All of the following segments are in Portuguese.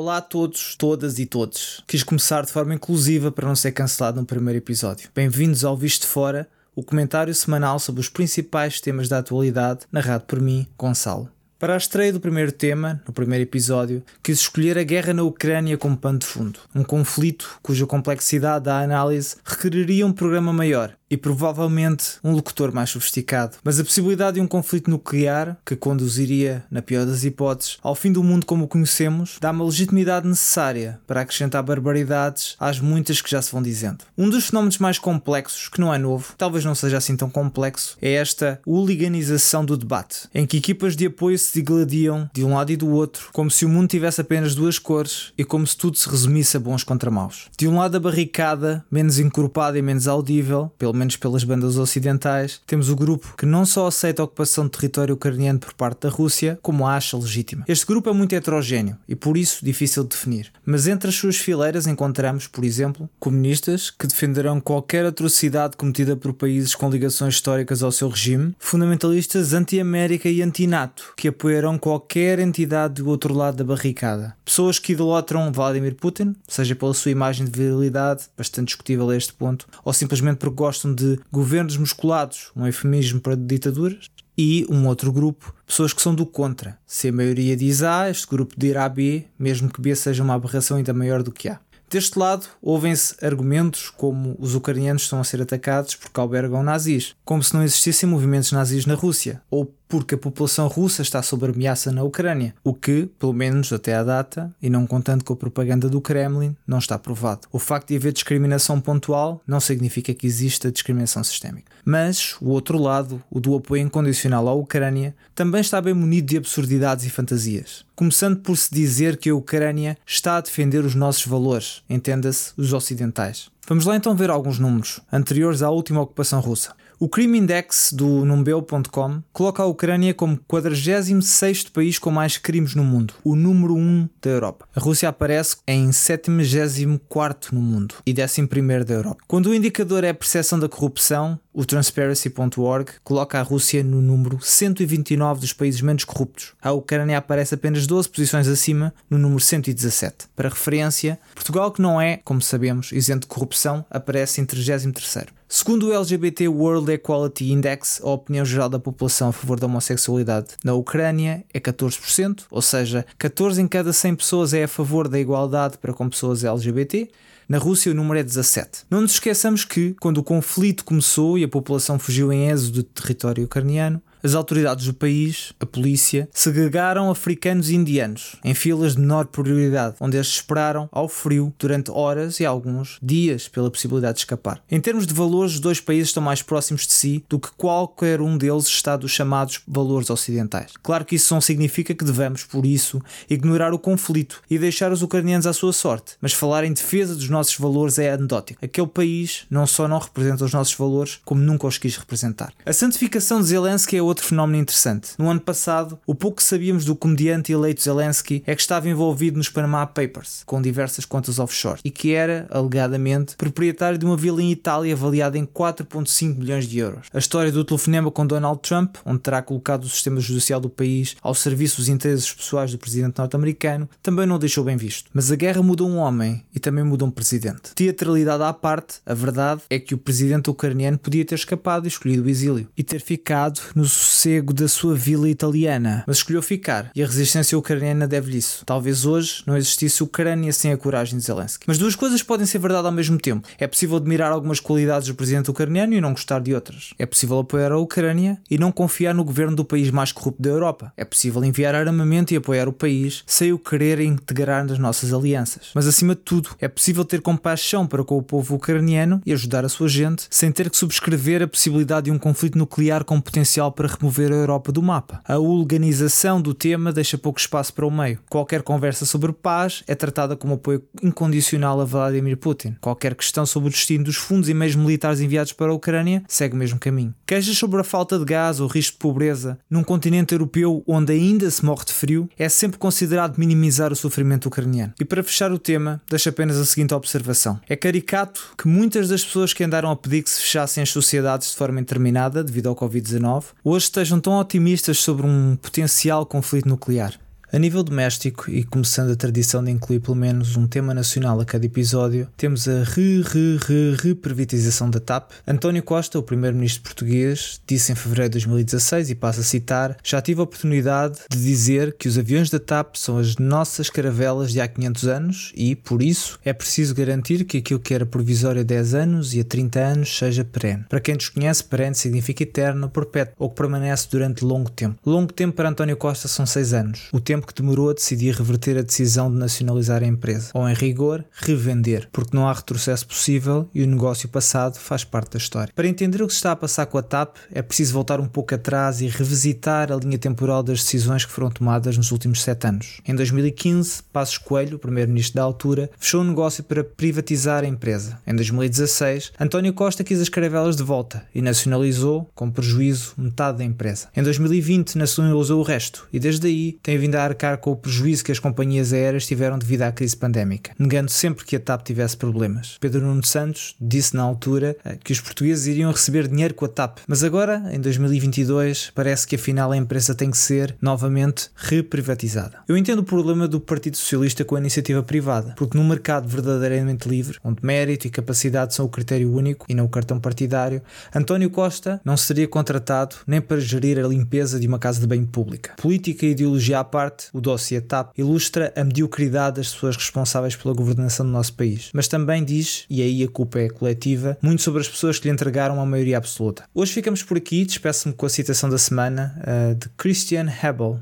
Olá a todos, todas e todos. Quis começar de forma inclusiva para não ser cancelado no primeiro episódio. Bem-vindos ao Visto Fora, o comentário semanal sobre os principais temas da atualidade, narrado por mim, Gonçalo. Para a estreia do primeiro tema, no primeiro episódio, quis escolher a guerra na Ucrânia como pano de fundo. Um conflito cuja complexidade da análise requeriria um programa maior e provavelmente um locutor mais sofisticado. Mas a possibilidade de um conflito nuclear, que conduziria, na pior das hipóteses, ao fim do mundo como o conhecemos, dá uma legitimidade necessária para acrescentar barbaridades às muitas que já se vão dizendo. Um dos fenómenos mais complexos, que não é novo, talvez não seja assim tão complexo, é esta hooliganização do debate, em que equipas de apoio se digladiam de um lado e do outro, como se o mundo tivesse apenas duas cores e como se tudo se resumisse a bons contra maus. De um lado a barricada, menos encorpada e menos audível, pelo menos pelas bandas ocidentais, temos o grupo que não só aceita a ocupação de território ucraniano por parte da Rússia, como a acha legítima. Este grupo é muito heterogéneo e por isso difícil de definir. Mas entre as suas fileiras encontramos, por exemplo, comunistas que defenderão qualquer atrocidade cometida por países com ligações históricas ao seu regime, fundamentalistas anti-América e anti-NATO que apoiarão qualquer entidade do outro lado da barricada, pessoas que idolatram Vladimir Putin, seja pela sua imagem de virilidade, bastante discutível a este ponto, ou simplesmente porque gostam de governos musculados, um eufemismo para ditaduras, e um outro grupo, pessoas que são do contra. Se a maioria diz A, este grupo dirá B, mesmo que B seja uma aberração ainda maior do que A. Deste lado, ouvem-se argumentos como os ucranianos estão a ser atacados porque albergam nazis, como se não existissem movimentos nazis na Rússia, ou porque a população russa está sob ameaça na Ucrânia, o que, pelo menos até à data, e não contando com a propaganda do Kremlin, não está provado. O facto de haver discriminação pontual não significa que exista discriminação sistémica. Mas o outro lado, o do apoio incondicional à Ucrânia, também está bem munido de absurdidades e fantasias. Começando por se dizer que a Ucrânia está a defender os nossos valores, entenda-se, os ocidentais. Vamos lá então ver alguns números anteriores à última ocupação russa. O Crime Index do Numbeo.com coloca a Ucrânia como 46 país com mais crimes no mundo, o número 1 da Europa. A Rússia aparece em 74 no mundo e 11 da Europa. Quando o indicador é a percepção da corrupção, o Transparency.org coloca a Rússia no número 129 dos países menos corruptos. A Ucrânia aparece apenas 12 posições acima, no número 117. Para referência, Portugal, que não é, como sabemos, isento de corrupção, aparece em 33. Segundo o LGBT World Equality Index, a opinião geral da população a favor da homossexualidade na Ucrânia é 14%, ou seja, 14 em cada 100 pessoas é a favor da igualdade para com pessoas LGBT. Na Rússia o número é 17. Não nos esqueçamos que, quando o conflito começou e a população fugiu em êxodo do território ucraniano, as autoridades do país, a polícia, segregaram africanos e indianos em filas de menor prioridade, onde estes esperaram ao frio durante horas e alguns dias pela possibilidade de escapar. Em termos de valores, os dois países estão mais próximos de si do que qualquer um deles está dos chamados valores ocidentais. Claro que isso não significa que devemos, por isso, ignorar o conflito e deixar os ucranianos à sua sorte, mas falar em defesa dos nossos valores é anedótico. Aquele país não só não representa os nossos valores, como nunca os quis representar. A santificação de Zelensky é outro fenómeno interessante. No ano passado, o pouco que sabíamos do comediante eleito Zelensky é que estava envolvido nos Panama Papers, com diversas contas offshore, e que era, alegadamente, proprietário de uma vila em Itália avaliada em 4,5 milhões de euros. A história do telefonema com Donald Trump, onde terá colocado o sistema judicial do país ao serviço dos interesses pessoais do presidente norte-americano, também não deixou bem visto. Mas a guerra mudou um homem e também mudou um presidente. Teatralidade à parte, a verdade é que o presidente ucraniano podia ter escapado e escolhido o exílio e ter ficado no sossego da sua vila italiana, mas escolheu ficar e a resistência ucraniana deve-lhe isso. Talvez hoje não existisse Ucrânia sem a coragem de Zelensky. Mas duas coisas podem ser verdade ao mesmo tempo. É possível admirar algumas qualidades do presidente ucraniano e não gostar de outras. É possível apoiar a Ucrânia e não confiar no governo do país mais corrupto da Europa. É possível enviar armamento e apoiar o país sem o querer integrar nas nossas alianças. Mas acima de tudo, é possível ter compaixão para com o povo ucraniano e ajudar a sua gente sem ter que subscrever a possibilidade de um conflito nuclear com potencial para remover a Europa do mapa. A organização do tema deixa pouco espaço para o meio. Qualquer conversa sobre paz é tratada como apoio incondicional a Vladimir Putin. Qualquer questão sobre o destino dos fundos e meios militares enviados para a Ucrânia segue o mesmo caminho. Queixas sobre a falta de gás ou risco de pobreza num continente europeu onde ainda se morre de frio é sempre considerado minimizar o sofrimento ucraniano. E para fechar o tema, deixo apenas a seguinte observação. É caricato que muitas das pessoas que andaram a pedir que se fechassem as sociedades de forma interminada devido ao Covid-19 hoje estejam tão otimistas sobre um potencial conflito nuclear. A nível doméstico, e começando a tradição de incluir pelo menos um tema nacional a cada episódio, temos a re-re-re-reprivatização da TAP. António Costa, o primeiro-ministro português, disse em fevereiro de 2016, e passo a citar: Já tive a oportunidade de dizer que os aviões da TAP são as nossas caravelas de há 500 anos e, por isso, é preciso garantir que aquilo que era provisório há 10 anos e há 30 anos seja perene. Para quem desconhece, perene significa eterno, perpétuo ou que permanece durante longo tempo. Longo tempo para António Costa são 6 anos, o tempo que demorou a decidir reverter a decisão de nacionalizar a empresa, ou em rigor, revender, porque não há retrocesso possível e o negócio passado faz parte da história. Para entender o que se está a passar com a TAP, é preciso voltar um pouco atrás e revisitar a linha temporal das decisões que foram tomadas nos últimos 7 anos. Em 2015, Passos Coelho, o primeiro-ministro da altura, fechou um negócio para privatizar a empresa. Em 2016, António Costa quis as caravelas de volta e nacionalizou, com prejuízo, metade da empresa. Em 2020, nacionalizou o resto e desde aí tem vindo a arcar com o prejuízo que as companhias aéreas tiveram devido à crise pandémica, negando sempre que a TAP tivesse problemas. Pedro Nuno Santos disse na altura eh, que os portugueses iriam receber dinheiro com a TAP, mas agora, em 2022, parece que afinal a empresa tem que ser novamente reprivatizada. Eu entendo o problema do Partido Socialista com a iniciativa privada, porque num mercado verdadeiramente livre, onde mérito e capacidade são o critério único e não o cartão partidário, António Costa não seria contratado nem para gerir a limpeza de uma casa de bem pública. Política e ideologia à o dossiê TAP ilustra a mediocridade das pessoas responsáveis pela governação do nosso país, mas também diz, e aí a culpa é coletiva, muito sobre as pessoas que lhe entregaram a maioria absoluta. Hoje ficamos por aqui, despeço-me com a citação da semana uh, de Christian Hebel.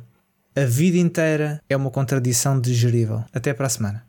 A vida inteira é uma contradição digerível. Até para a semana.